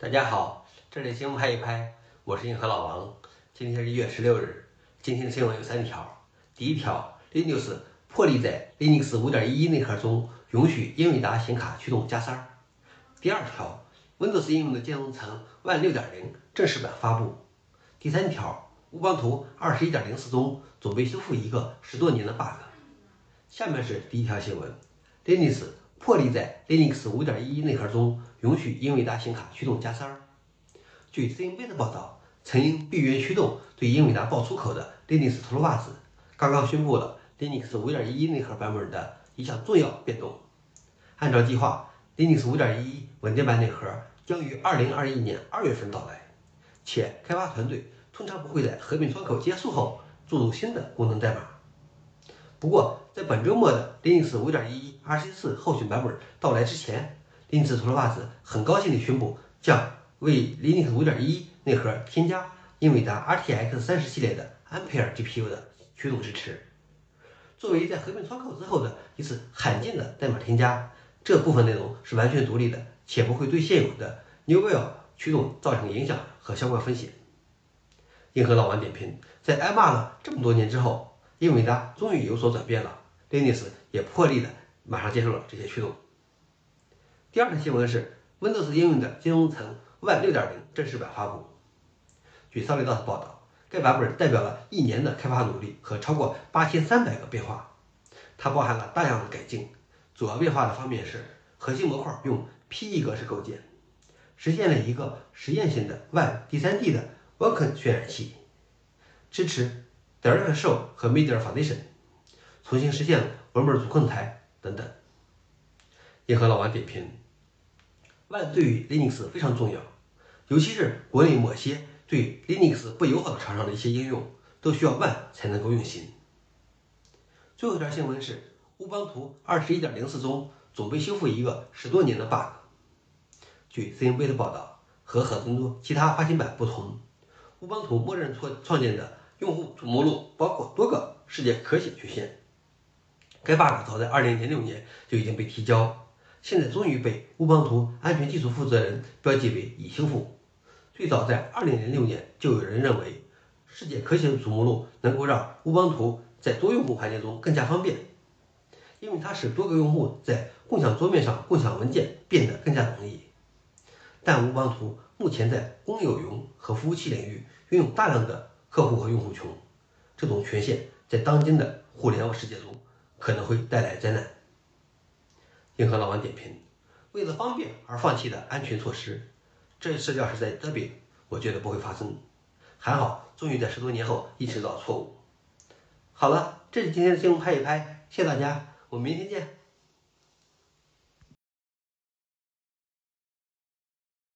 大家好，这里新闻拍一拍，我是硬核老王。今天是一月十六日，今天的新闻有三条。第一条，Linux 破例在 Linux 5.11内核中允许英伟达显卡驱动加塞儿。第二条，Windows 应用的兼容层 Win6.0 正式版发布。第三条，乌邦图21.04中准备修复一个十多年的 bug。下面是第一条新闻，Linux。破例在 Linux 5.11内核中允许英伟达显卡驱动加塞儿。据 CNB 的报道，曾因闭源驱动对英伟达爆粗口的 Linux 秃噜袜子，刚刚宣布了 Linux 5.11内核版本的一项重要变动。按照计划，Linux 5.11稳定版内核将于2021年2月份到来，且开发团队通常不会在合并窗口结束后注入新的功能代码。不过，在本周末的 Linux 5.11 RC4 候选版本到来之前，Linux 秃噜袜子很高兴地宣布将为 Linux 5.11内核添加英伟达 RTX 30系列的 Ampere GPU 的驱动支持。作为在合并窗口之后的一次罕见的代码添加，这部分内容是完全独立的，且不会对现有的 Newell 驱动造成影响和相关风险。硬核老王点评：在挨骂了这么多年之后。英伟达终于有所转变了，Linux 也破例的马上接受了这些驱动。第二条新闻是 Windows 应用的兼容层 Wine 6.0正式版发布。据 SolidOS 报道，该版本代表了一年的开发努力和超过八千三百个变化，它包含了大量的改进。主要变化的方面是核心模块用 PE 格式构建，实现了一个实验性的 Wine 第三 D 的 Vulkan 渲染器，支持。RNSH 和 Media Foundation 重新实现了文本主控台等等。硬核老王点评：Wine 对于 Linux 非常重要，尤其是国内某些对 Linux 不友好的厂商的一些应用，都需要 Wine 才能够运行。最后一条新闻是，乌邦图21.04中准备修复一个十多年的 bug。据 CNB 的报道，和很多其他发行版不同，乌邦图默认创创建的。用户主目录包括多个世界可写缺陷，该 bug 早在2006年就已经被提交，现在终于被乌邦图安全技术负责人标记为已修复。最早在2006年就有人认为，世界可写主目录能够让乌邦图在多用户环境中更加方便，因为它使多个用户在共享桌面上共享文件变得更加容易。但乌邦图目前在公有云和服务器领域拥有大量的。客户和用户群，这种权限在当今的互联网世界中可能会带来灾难。硬核老王点评：为了方便而放弃的安全措施，这一事要是在这边，我觉得不会发生。还好，终于在十多年后意识到错误。好了，这是今天的新闻拍一拍，谢谢大家，我们明天见。